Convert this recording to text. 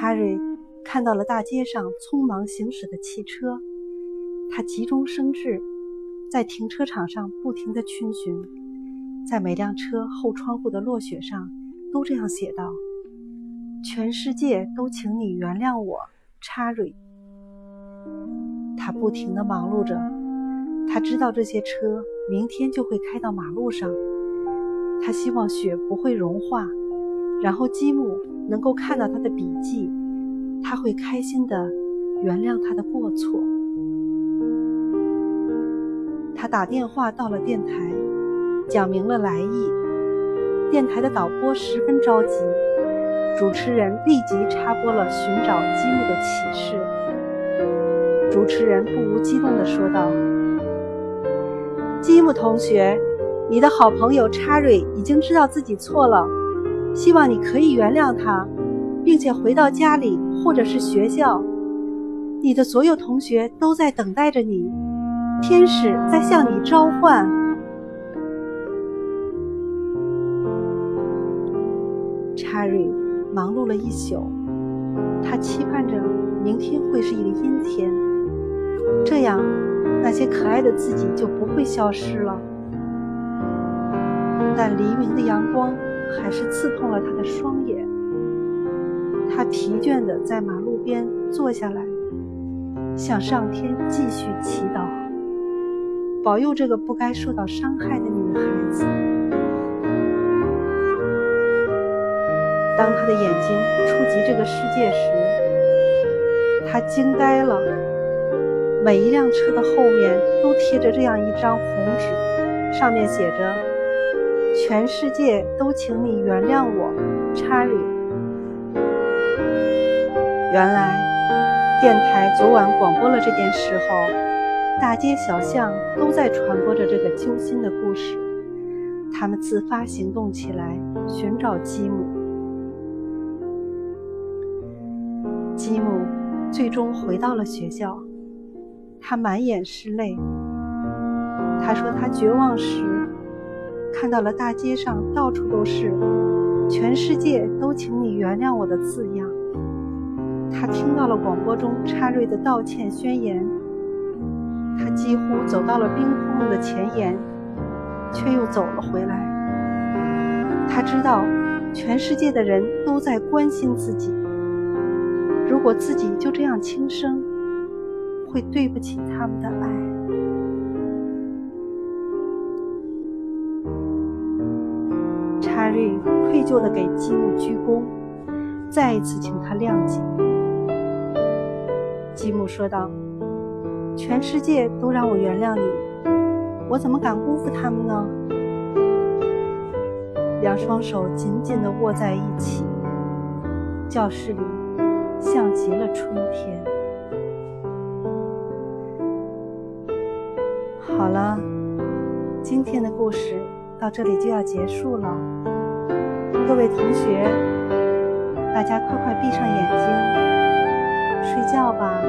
查瑞看到了大街上匆忙行驶的汽车，他急中生智，在停车场上不停地逡巡，在每辆车后窗户的落雪上都这样写道：“全世界都请你原谅我，查瑞。”他不停地忙碌着，他知道这些车明天就会开到马路上，他希望雪不会融化。然后积木能够看到他的笔记，他会开心的原谅他的过错。他打电话到了电台，讲明了来意。电台的导播十分着急，主持人立即插播了寻找积木的启示。主持人不无激动地说道：“积木同学，你的好朋友查瑞已经知道自己错了。”希望你可以原谅他，并且回到家里或者是学校。你的所有同学都在等待着你，天使在向你召唤。查瑞忙碌了一宿，他期盼着明天会是一个阴天，这样那些可爱的自己就不会消失了。但黎明的阳光。还是刺痛了他的双眼。他疲倦地在马路边坐下来，向上天继续祈祷，保佑这个不该受到伤害的女孩子。当他的眼睛触及这个世界时，他惊呆了。每一辆车的后面都贴着这样一张红纸，上面写着。全世界都请你原谅我，查理。原来，电台昨晚广播了这件事后，大街小巷都在传播着这个揪心的故事。他们自发行动起来，寻找吉姆。吉姆最终回到了学校，他满眼是泪。他说他绝望时。看到了大街上到处都是“全世界都请你原谅我”的字样。他听到了广播中查瑞的道歉宣言。他几乎走到了冰窟窿的前沿，却又走了回来。他知道，全世界的人都在关心自己。如果自己就这样轻生，会对不起他们的爱。查瑞愧疚地给吉姆鞠躬，再一次请他谅解。吉姆说道：“全世界都让我原谅你，我怎么敢辜负他们呢？”两双手紧紧地握在一起，教室里像极了春天。好了，今天的故事。到这里就要结束了，各位同学，大家快快闭上眼睛，睡觉吧。